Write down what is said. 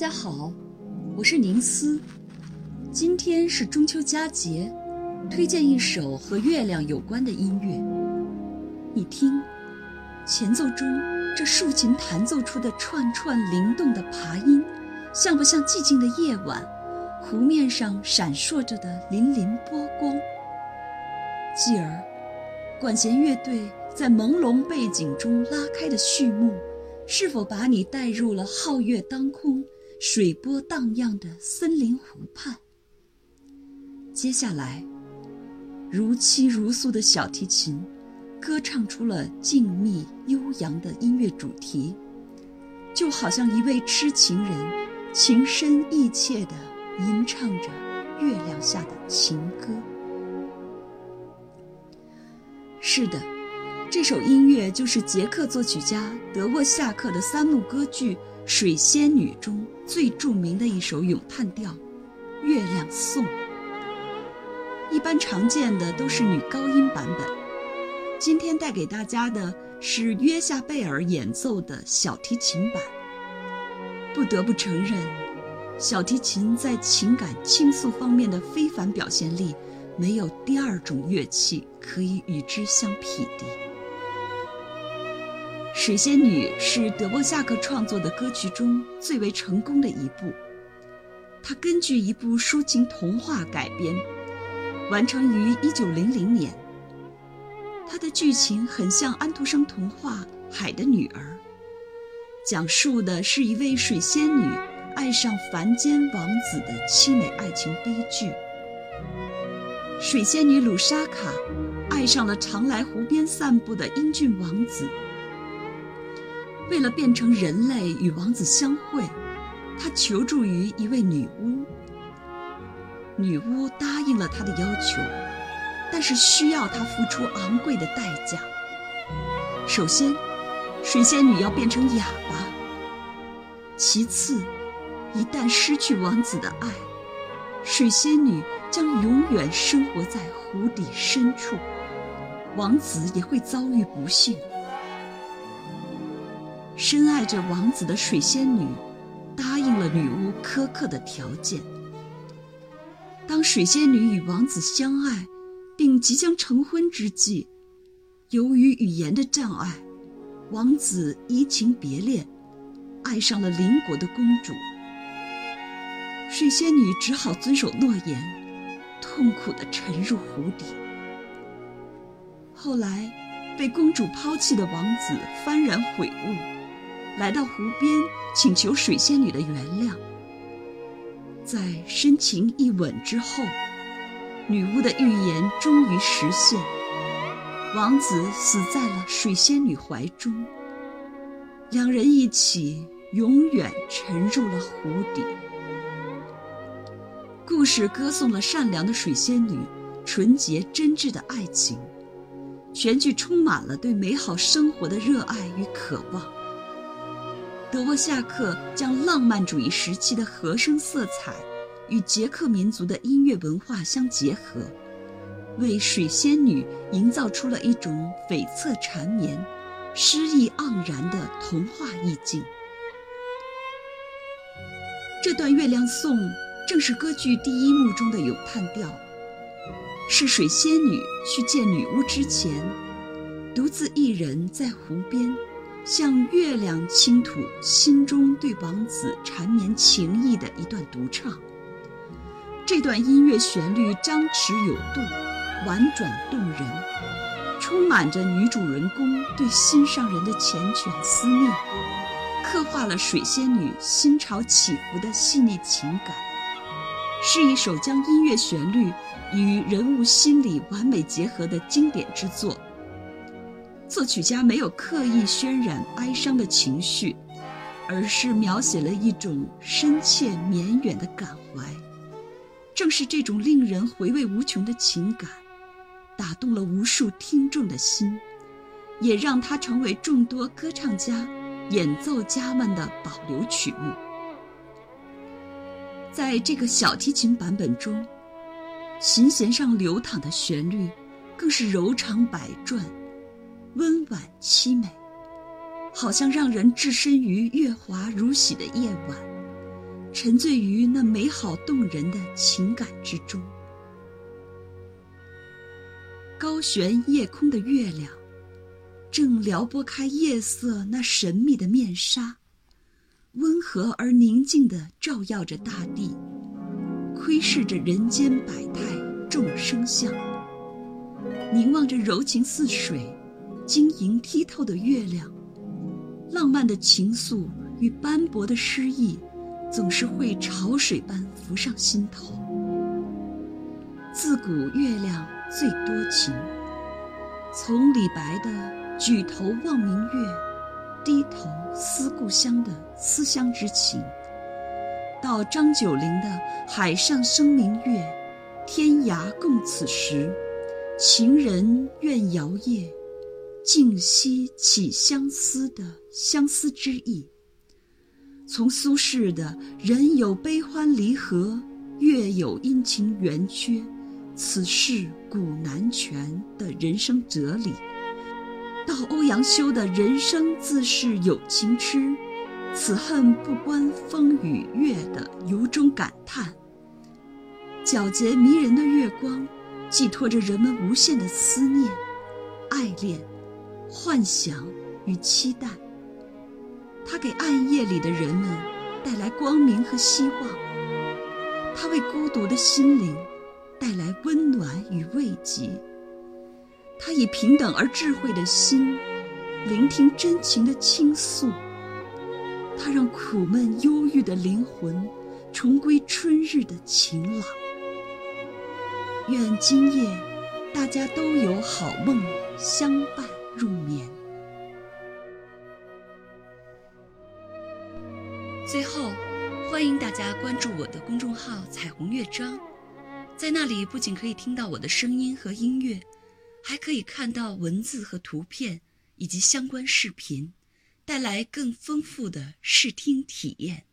大家好，我是宁思。今天是中秋佳节，推荐一首和月亮有关的音乐。你听，前奏中这竖琴弹奏出的串串灵动的爬音，像不像寂静的夜晚，湖面上闪烁着的粼粼波光？继而，管弦乐队在朦胧背景中拉开的序幕。是否把你带入了皓月当空、水波荡漾的森林湖畔？接下来，如泣如诉的小提琴，歌唱出了静谧悠扬的音乐主题，就好像一位痴情人，情深意切地吟唱着月亮下的情歌。是的。这首音乐就是捷克作曲家德沃夏克的三幕歌剧《水仙女》中最著名的一首咏叹调《月亮颂》。一般常见的都是女高音版本，今天带给大家的是约夏贝尔演奏的小提琴版。不得不承认，小提琴在情感倾诉方面的非凡表现力，没有第二种乐器可以与之相匹敌。《水仙女》是德沃夏克创作的歌曲中最为成功的一部。它根据一部抒情童话改编，完成于1900年。它的剧情很像安徒生童话《海的女儿》，讲述的是一位水仙女爱上凡间王子的凄美爱情悲剧。水仙女鲁莎卡爱上了常来湖边散步的英俊王子。为了变成人类与王子相会，他求助于一位女巫。女巫答应了他的要求，但是需要他付出昂贵的代价。首先，水仙女要变成哑巴；其次，一旦失去王子的爱，水仙女将永远生活在湖底深处，王子也会遭遇不幸。深爱着王子的水仙女，答应了女巫苛刻的条件。当水仙女与王子相爱，并即将成婚之际，由于语言的障碍，王子移情别恋，爱上了邻国的公主。水仙女只好遵守诺言，痛苦地沉入湖底。后来，被公主抛弃的王子幡然悔悟。来到湖边，请求水仙女的原谅。在深情一吻之后，女巫的预言终于实现，王子死在了水仙女怀中，两人一起永远沉入了湖底。故事歌颂了善良的水仙女纯洁真挚的爱情，全剧充满了对美好生活的热爱与渴望。德沃夏克将浪漫主义时期的和声色彩与捷克民族的音乐文化相结合，为水仙女营造出了一种悱恻缠绵、诗意盎然的童话意境。这段月亮颂正是歌剧第一幕中的咏叹调，是水仙女去见女巫之前，独自一人在湖边。向月亮倾吐心中对王子缠绵情意的一段独唱。这段音乐旋律张弛有度，婉转动人，充满着女主人公对心上人的缱绻思念，刻画了水仙女心潮起伏的细腻情感，是一首将音乐旋律与人物心理完美结合的经典之作。作曲家没有刻意渲染哀伤的情绪，而是描写了一种深切绵远的感怀。正是这种令人回味无穷的情感，打动了无数听众的心，也让它成为众多歌唱家、演奏家们的保留曲目。在这个小提琴版本中，琴弦上流淌的旋律，更是柔肠百转。温婉凄美，好像让人置身于月华如洗的夜晚，沉醉于那美好动人的情感之中。高悬夜空的月亮，正撩拨开夜色那神秘的面纱，温和而宁静地照耀着大地，窥视着人间百态众生相。凝望着柔情似水、晶莹剔透的月亮，浪漫的情愫与斑驳的诗意，总是会潮水般浮上心头。自古月亮。最多情，从李白的“举头望明月，低头思故乡”的思乡之情，到张九龄的“海上生明月，天涯共此时，情人怨遥夜，竟夕起相思”的相思之意；从苏轼的“人有悲欢离合，月有阴晴圆缺”。此事古难全的人生哲理，到欧阳修的人生自是有情痴，此恨不关风与月的由衷感叹。皎洁迷人的月光，寄托着人们无限的思念、爱恋、幻想与期待。它给暗夜里的人们带来光明和希望，它为孤独的心灵。带来温暖与慰藉。他以平等而智慧的心，聆听真情的倾诉。他让苦闷忧郁的灵魂，重归春日的晴朗。愿今夜大家都有好梦相伴入眠。最后，欢迎大家关注我的公众号“彩虹乐章”。在那里，不仅可以听到我的声音和音乐，还可以看到文字和图片以及相关视频，带来更丰富的视听体验。